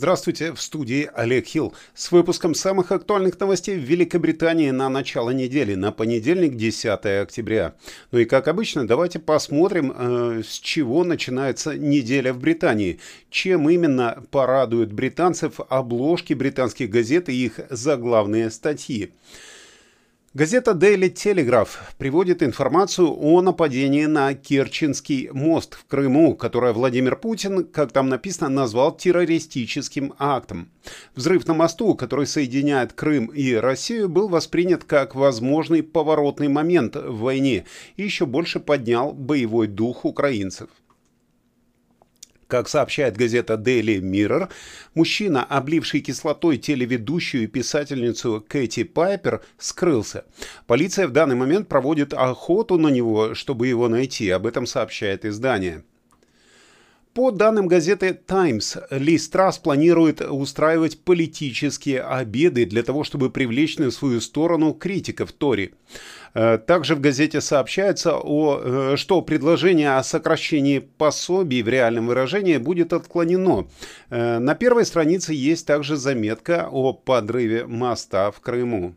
Здравствуйте, в студии Олег Хилл с выпуском самых актуальных новостей в Великобритании на начало недели, на понедельник, 10 октября. Ну и как обычно, давайте посмотрим, э, с чего начинается неделя в Британии. Чем именно порадуют британцев обложки британских газет и их заглавные статьи. Газета Daily Telegraph приводит информацию о нападении на Керченский мост в Крыму, которое Владимир Путин, как там написано, назвал террористическим актом. Взрыв на мосту, который соединяет Крым и Россию, был воспринят как возможный поворотный момент в войне и еще больше поднял боевой дух украинцев. Как сообщает газета Daily Mirror, мужчина, обливший кислотой телеведущую и писательницу Кэти Пайпер, скрылся. Полиция в данный момент проводит охоту на него, чтобы его найти. Об этом сообщает издание. По данным газеты «Таймс», Ли Страс планирует устраивать политические обеды для того, чтобы привлечь на свою сторону критиков Тори. Э, также в газете сообщается, о, э, что предложение о сокращении пособий в реальном выражении будет отклонено. Э, на первой странице есть также заметка о подрыве моста в Крыму.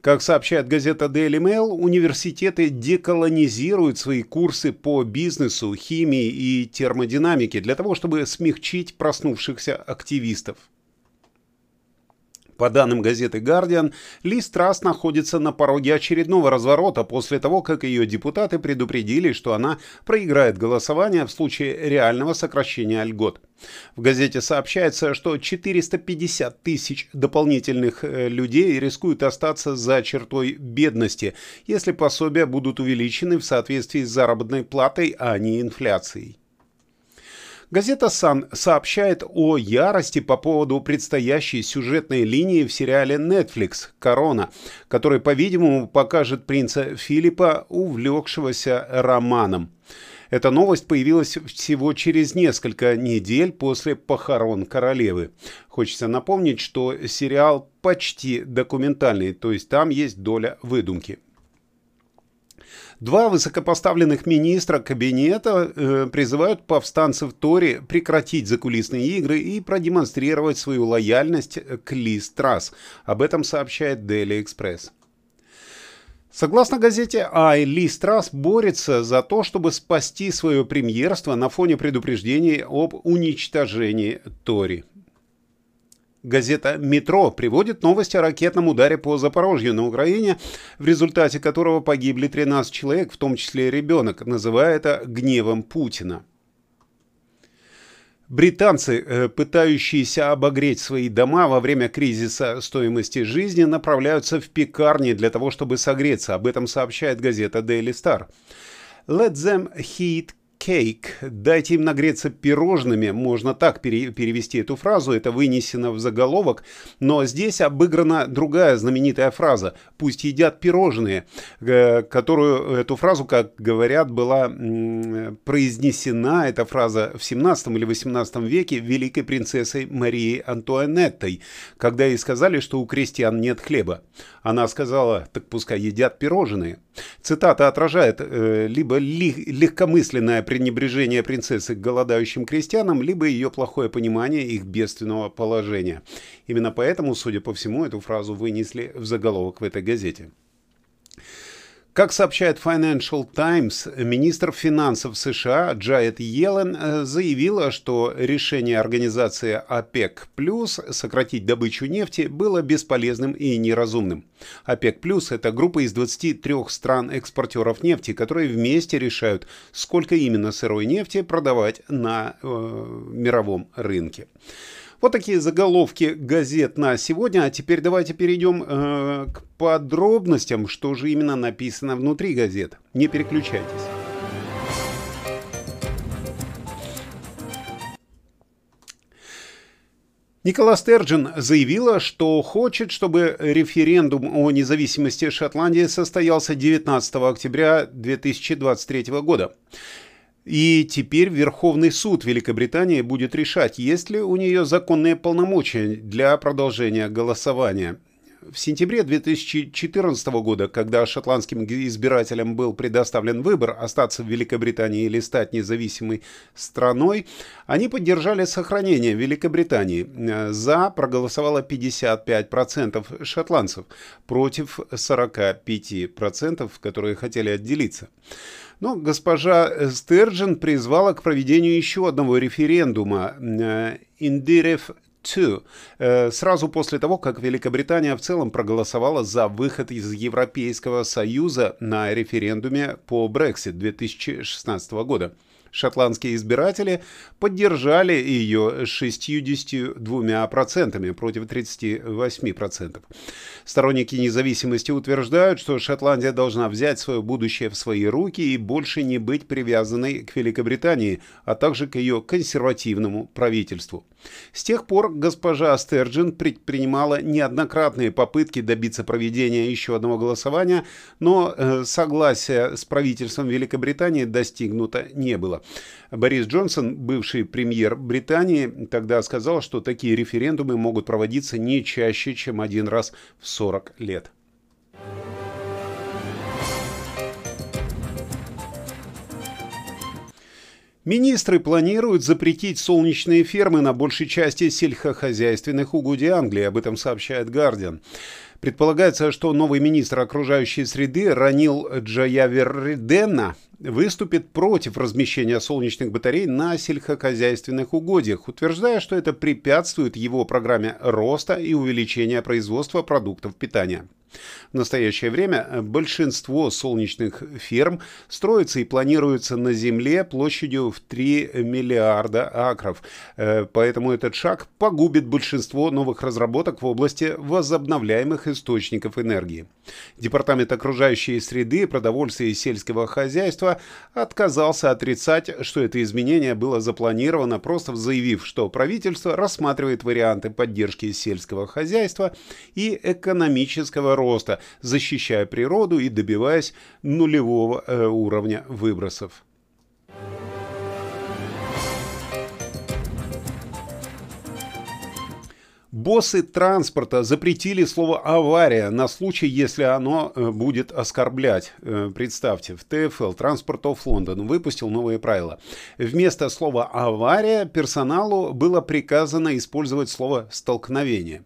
Как сообщает газета Daily Mail, университеты деколонизируют свои курсы по бизнесу, химии и термодинамике для того, чтобы смягчить проснувшихся активистов. По данным газеты «Гардиан», Ли Страс находится на пороге очередного разворота после того, как ее депутаты предупредили, что она проиграет голосование в случае реального сокращения льгот. В газете сообщается, что 450 тысяч дополнительных э, людей рискуют остаться за чертой бедности, если пособия будут увеличены в соответствии с заработной платой, а не инфляцией. Газета «Сан» сообщает о ярости по поводу предстоящей сюжетной линии в сериале Netflix «Корона», который, по-видимому, покажет принца Филиппа, увлекшегося романом. Эта новость появилась всего через несколько недель после похорон королевы. Хочется напомнить, что сериал почти документальный, то есть там есть доля выдумки. Два высокопоставленных министра кабинета э, призывают повстанцев Тори прекратить закулисные игры и продемонстрировать свою лояльность к Ли Страс. Об этом сообщает Daily Express. Согласно газете «Ай», Ли Страс борется за то, чтобы спасти свое премьерство на фоне предупреждений об уничтожении Тори. Газета «Метро» приводит новость о ракетном ударе по Запорожью на Украине, в результате которого погибли 13 человек, в том числе ребенок, называя это «гневом Путина». Британцы, э, пытающиеся обогреть свои дома во время кризиса стоимости жизни, направляются в пекарни для того, чтобы согреться. Об этом сообщает газета Daily Star. Let them heat cake. Дайте им нагреться пирожными. Можно так пере перевести эту фразу. Это вынесено в заголовок. Но здесь обыграна другая знаменитая фраза. Пусть едят пирожные. Э, которую, эту фразу, как говорят, была произнесена, эта фраза в 17 или 18 веке великой принцессой Марией Антуанеттой, когда ей сказали, что у крестьян нет хлеба. Она сказала, так пускай едят пирожные. Цитата отражает э, либо ли, легкомысленное пренебрежение принцессы к голодающим крестьянам, либо ее плохое понимание их бедственного положения. Именно поэтому, судя по всему, эту фразу вынесли в заголовок в этой газете. Как сообщает Financial Times, министр финансов США Джайет Йеллен э, заявила, что решение организации ОПЕК+, сократить добычу нефти, было бесполезным и неразумным. ОПЕК+, это группа из 23 стран-экспортеров нефти, которые вместе решают, сколько именно сырой нефти продавать на э, мировом рынке. Вот такие заголовки газет на сегодня. А теперь давайте перейдем э, к подробностям, что же именно написано внутри газет. Не переключайтесь. Никола Стерджин заявила, что хочет, чтобы референдум о независимости Шотландии состоялся 19 октября 2023 года. И теперь Верховный суд Великобритании будет решать, есть ли у нее законные полномочия для продолжения голосования. В сентябре 2014 года, когда шотландским избирателям был предоставлен выбор остаться в Великобритании или стать независимой страной, они поддержали сохранение Великобритании. За проголосовало 55% шотландцев против 45%, которые хотели отделиться. Но госпожа Стерджин призвала к проведению еще одного референдума «Индирев 2, э, сразу после того, как Великобритания в целом проголосовала за выход из Европейского Союза на референдуме по Brexit 2016 года. Шотландские избиратели поддержали ее 62% против 38%. Сторонники независимости утверждают, что Шотландия должна взять свое будущее в свои руки и больше не быть привязанной к Великобритании, а также к ее консервативному правительству. С тех пор госпожа Стерджин предпринимала неоднократные попытки добиться проведения еще одного голосования, но э, согласия с правительством Великобритании достигнуто не было. Борис Джонсон, бывший премьер Британии, тогда сказал, что такие референдумы могут проводиться не чаще, чем один раз в 40 лет. Министры планируют запретить солнечные фермы на большей части сельскохозяйственных угодий Англии, об этом сообщает Guardian. Предполагается, что новый министр окружающей среды Ранил Джаявердена выступит против размещения солнечных батарей на сельскохозяйственных угодьях, утверждая, что это препятствует его программе роста и увеличения производства продуктов питания. В настоящее время э, большинство солнечных ферм строится и планируется на Земле площадью в 3 миллиарда акров. Э, поэтому этот шаг погубит большинство новых разработок в области возобновляемых источников энергии. Департамент окружающей среды, продовольствия и сельского хозяйства отказался отрицать, что это изменение было запланировано, просто заявив, что правительство рассматривает варианты поддержки сельского хозяйства и экономического роста, защищая природу и добиваясь нулевого э, уровня выбросов. Боссы транспорта запретили слово «авария» на случай, если оно э, будет оскорблять. Э, представьте, в ТФЛ Transport of London выпустил новые правила. Вместо слова «авария» персоналу было приказано использовать слово «столкновение».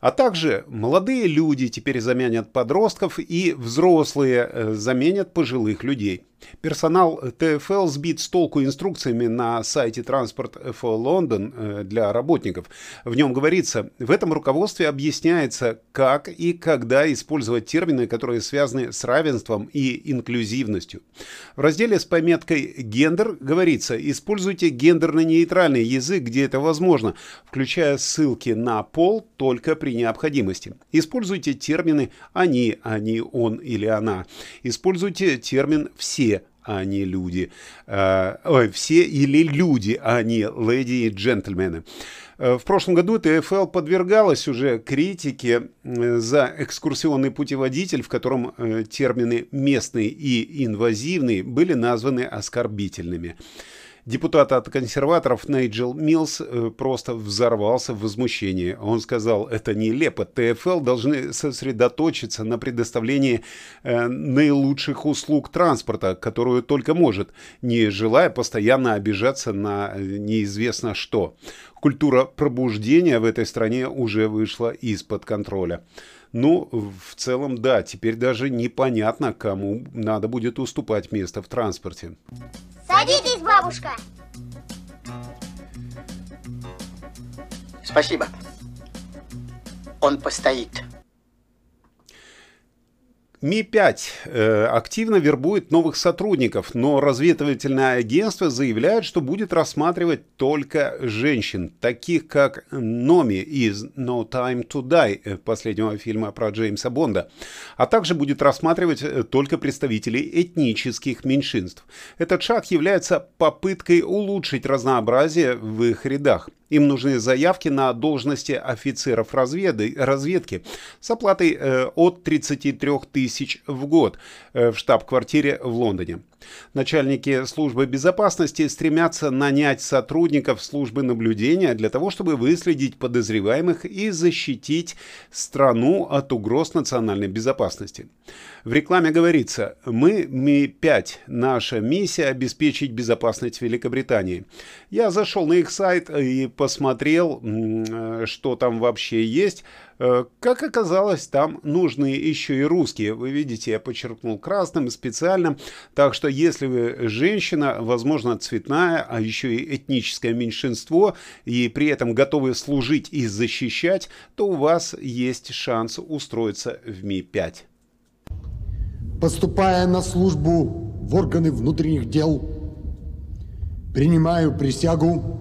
А также молодые люди теперь заменят подростков и взрослые э, заменят пожилых людей. Персонал ТФЛ сбит с толку инструкциями на сайте Transport for London э, для работников. В нем говорится, в этом руководстве объясняется, как и когда использовать термины, которые связаны с равенством и инклюзивностью. В разделе с пометкой «Гендер» говорится, используйте гендерно-нейтральный язык, где это возможно, включая ссылки на пол только при необходимости. Используйте термины «они», «они», «он» или «она». Используйте термин «все» а не люди. Э, все или люди, а не леди и джентльмены. Э, в прошлом году ТФЛ подвергалась уже критике э, за экскурсионный путеводитель, в котором термины «местный» и «инвазивный» были названы оскорбительными. Депутат от консерваторов Нейджел Милс э, просто взорвался в возмущении. Он сказал, это нелепо, ТФЛ должны сосредоточиться на предоставлении э, наилучших услуг транспорта, которую только может, не желая постоянно обижаться на э, неизвестно что. Культура пробуждения в этой стране уже вышла из-под контроля. Ну, в целом, да, теперь даже непонятно, кому надо будет уступать место в транспорте. Садитесь, бабушка. Спасибо. Он постоит. Ми-5 э, активно вербует новых сотрудников, но разведывательное агентство заявляет, что будет рассматривать только женщин, таких как Номи из No Time to Die, э, последнего фильма про Джеймса Бонда, а также будет рассматривать э, только представителей этнических меньшинств. Этот шаг является попыткой улучшить разнообразие в их рядах. Им нужны заявки на должности офицеров разведы, разведки с оплатой э, от 33 тысяч в год э, в штаб-квартире в Лондоне. Начальники службы безопасности стремятся нанять сотрудников службы наблюдения для того, чтобы выследить подозреваемых и защитить страну от угроз национальной безопасности. В рекламе говорится, мы Ми-5, наша миссия обеспечить безопасность Великобритании. Я зашел на их сайт и посмотрел, э, что там вообще есть. Э, как оказалось, там нужны еще и русские. Вы видите, я подчеркнул красным специально. Так что если вы женщина, возможно, цветная, а еще и этническое меньшинство, и при этом готовы служить и защищать, то у вас есть шанс устроиться в Ми-5 поступая на службу в органы внутренних дел, принимаю присягу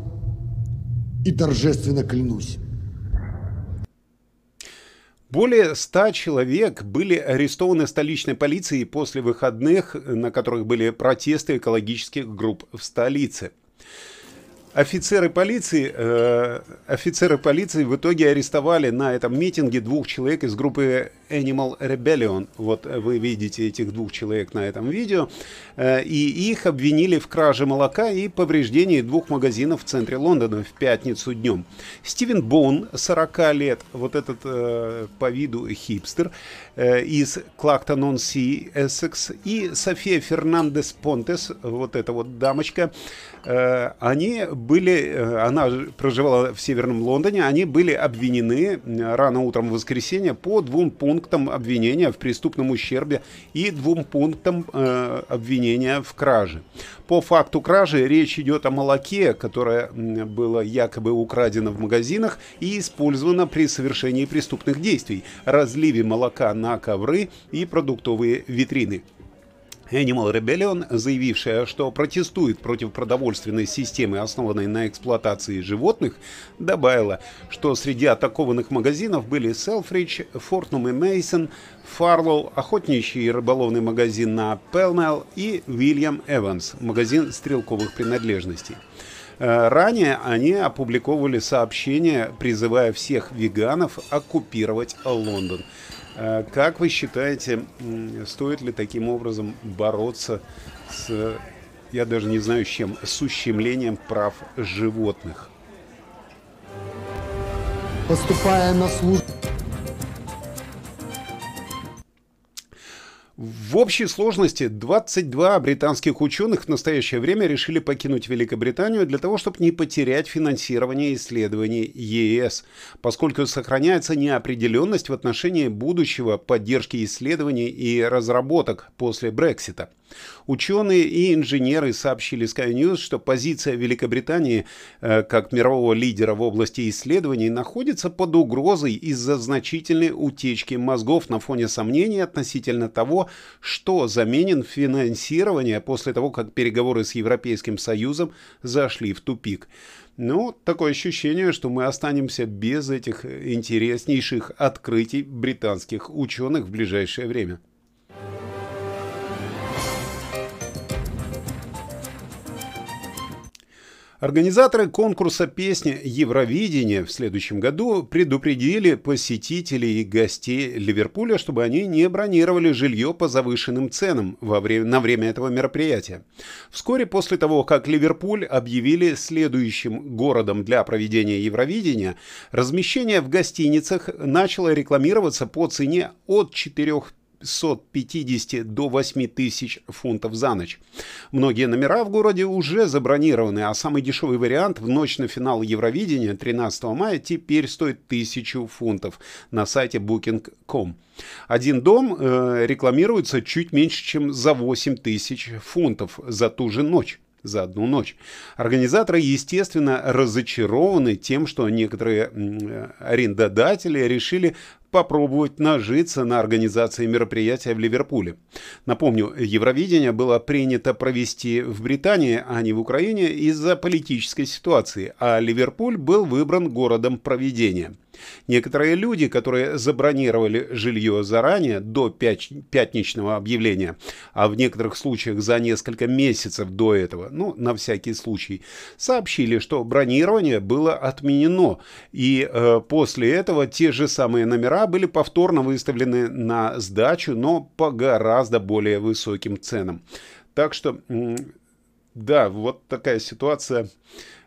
и торжественно клянусь. Более ста человек были арестованы столичной полицией после выходных, на которых были протесты экологических групп в столице. Офицеры полиции, э, офицеры полиции в итоге арестовали на этом митинге двух человек из группы Animal Rebellion. Вот вы видите этих двух человек на этом видео. Э, и их обвинили в краже молока и повреждении двух магазинов в центре Лондона в пятницу днем. Стивен Боун, 40 лет, вот этот э, по виду хипстер, э, из Клактон-он-Си, Эссекс, и София Фернандес Понтес, вот эта вот дамочка, они были, она проживала в Северном Лондоне, они были обвинены рано утром в воскресенье по двум пунктам пунктам обвинения в преступном ущербе и двум пунктам э, обвинения в краже. По факту кражи речь идет о молоке, которое было якобы украдено в магазинах и использовано при совершении преступных действий, разливе молока на ковры и продуктовые витрины. Animal Rebellion, заявившая, что протестует против продовольственной системы, основанной на эксплуатации животных, добавила, что среди атакованных магазинов были Selfridge, Fortnum Mason, Farlow, охотничий и рыболовный магазин на Pellmell и William Evans, магазин стрелковых принадлежностей. Э, ранее они опубликовали сообщение, призывая всех веганов оккупировать Лондон. Э, как вы считаете, стоит ли таким образом бороться с, я даже не знаю с чем, с ущемлением прав животных? Поступая на службу В общей сложности 22 британских ученых в настоящее время решили покинуть Великобританию для того, чтобы не потерять финансирование исследований ЕС, поскольку сохраняется неопределенность в отношении будущего поддержки исследований и разработок после Брексита. Ученые и инженеры сообщили Sky News, что позиция Великобритании э, как мирового лидера в области исследований находится под угрозой из-за значительной утечки мозгов на фоне сомнений относительно того, что заменен финансирование после того, как переговоры с Европейским Союзом зашли в тупик. Ну, такое ощущение, что мы останемся без этих интереснейших открытий британских ученых в ближайшее время. Организаторы конкурса песни «Евровидение» в следующем году предупредили посетителей и гостей Ливерпуля, чтобы они не бронировали жилье по завышенным ценам во время, на время этого мероприятия. Вскоре после того, как Ливерпуль объявили следующим городом для проведения Евровидения, размещение в гостиницах начало рекламироваться по цене от 4 750 до 8 тысяч фунтов за ночь. Многие номера в городе уже забронированы, а самый дешевый вариант в ночь на финал Евровидения 13 мая теперь стоит 1000 фунтов на сайте booking.com. Один дом э, рекламируется чуть меньше, чем за 8 тысяч фунтов за ту же ночь за одну ночь. Организаторы, естественно, разочарованы тем, что некоторые арендодатели решили попробовать нажиться на организации мероприятия в Ливерпуле. Напомню, Евровидение было принято провести в Британии, а не в Украине из-за политической ситуации, а Ливерпуль был выбран городом проведения. Некоторые люди, которые забронировали жилье заранее, до пятничного объявления, а в некоторых случаях за несколько месяцев до этого, ну, на всякий случай, сообщили, что бронирование было отменено, и э, после этого те же самые номера были повторно выставлены на сдачу, но по гораздо более высоким ценам. Так что, да, вот такая ситуация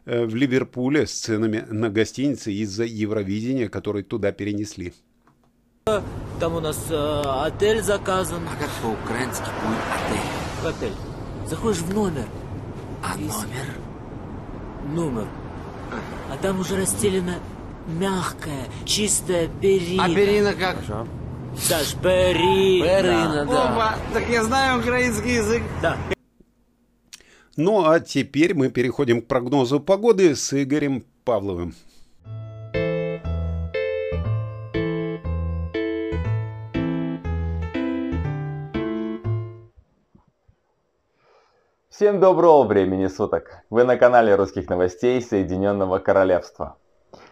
в Ливерпуле с ценами на гостиницы из-за Евровидения, который туда перенесли. Там у нас э, отель заказан. А как по-украински будет отель? Отель. Заходишь в номер. А И номер? Номер. А там уже расстелена мягкая, чистая перина. А перина как? Саш, перина. Перина, да. Опа, так я знаю украинский язык. Да. Ну а теперь мы переходим к прогнозу погоды с Игорем Павловым. Всем доброго времени суток! Вы на канале русских новостей Соединенного Королевства.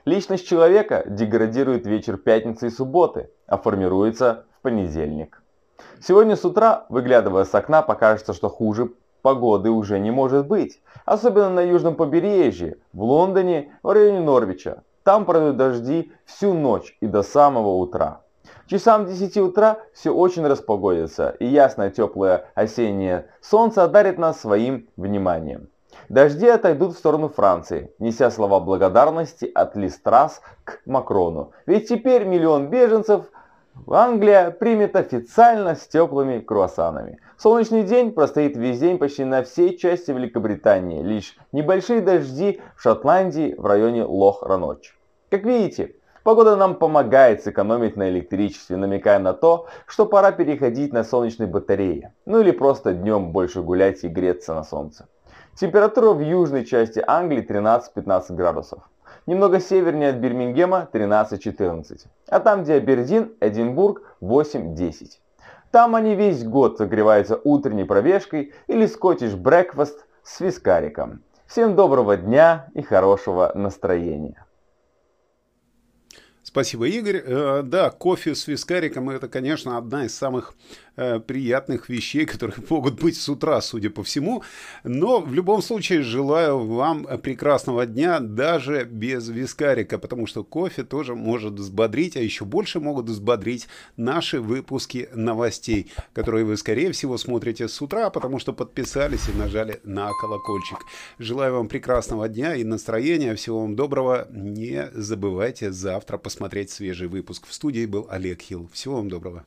Личность человека деградирует вечер пятницы и субботы, а формируется в понедельник. Сегодня с утра, выглядывая с окна, покажется, что хуже погоды уже не может быть. Особенно на южном побережье, в Лондоне, в районе Норвича. Там пройдут дожди всю ночь и до самого утра. Часам 10 утра все очень распогодится, и ясное теплое осеннее солнце одарит нас своим вниманием. Дожди отойдут в сторону Франции, неся слова благодарности от Листрас к Макрону. Ведь теперь миллион беженцев Англия примет официально с теплыми круассанами. Солнечный день простоит весь день почти на всей части Великобритании. Лишь небольшие дожди в Шотландии в районе Лох-Раноч. Как видите, погода нам помогает сэкономить на электричестве, намекая на то, что пора переходить на солнечные батареи. Ну или просто днем больше гулять и греться на солнце. Температура в южной части Англии 13-15 градусов. Немного севернее от Бирмингема 13-14. А там, где Абердин, Эдинбург 8-10. Там они весь год согреваются утренней пробежкой или скотиш брекфаст с вискариком. Всем доброго дня и хорошего настроения. Спасибо, Игорь. Э, Да, кофе с вискариком это, конечно, одна из самых э, приятных вещей, которые могут быть с утра, судя по всему. Но в любом случае желаю вам прекрасного дня даже без вискарика, потому что кофе тоже может взбодрить, а еще больше могут взбодрить наши выпуски новостей, которые вы, скорее всего, смотрите с утра, потому что подписались и нажали на колокольчик. Желаю вам прекрасного дня и настроения. Всего вам доброго. Не забывайте завтра посмотреть свежий выпуск. В студии был Олег Хилл. Всего вам доброго.